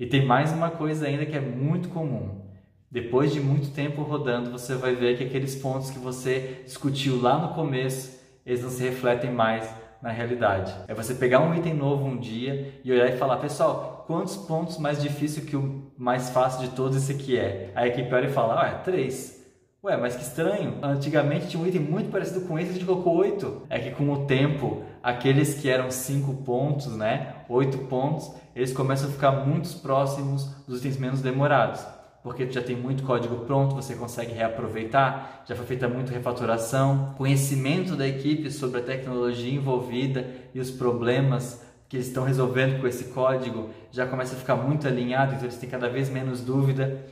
E tem mais uma coisa ainda que é muito comum. Depois de muito tempo rodando, você vai ver que aqueles pontos que você discutiu lá no começo, eles não se refletem mais na realidade. É você pegar um item novo um dia e olhar e falar, pessoal, quantos pontos mais difícil que o mais fácil de todos esse aqui é? Aí a equipe olha e fala, ah, é três. Ué, mas que estranho. Antigamente tinha um item muito parecido com esse, a gente colocou 8. É que com o tempo, aqueles que eram 5 pontos, né? 8 pontos, eles começam a ficar muito próximos dos itens menos demorados. Porque já tem muito código pronto, você consegue reaproveitar, já foi feita muita refatoração, conhecimento da equipe sobre a tecnologia envolvida e os problemas que eles estão resolvendo com esse código já começa a ficar muito alinhado, então eles têm cada vez menos dúvida.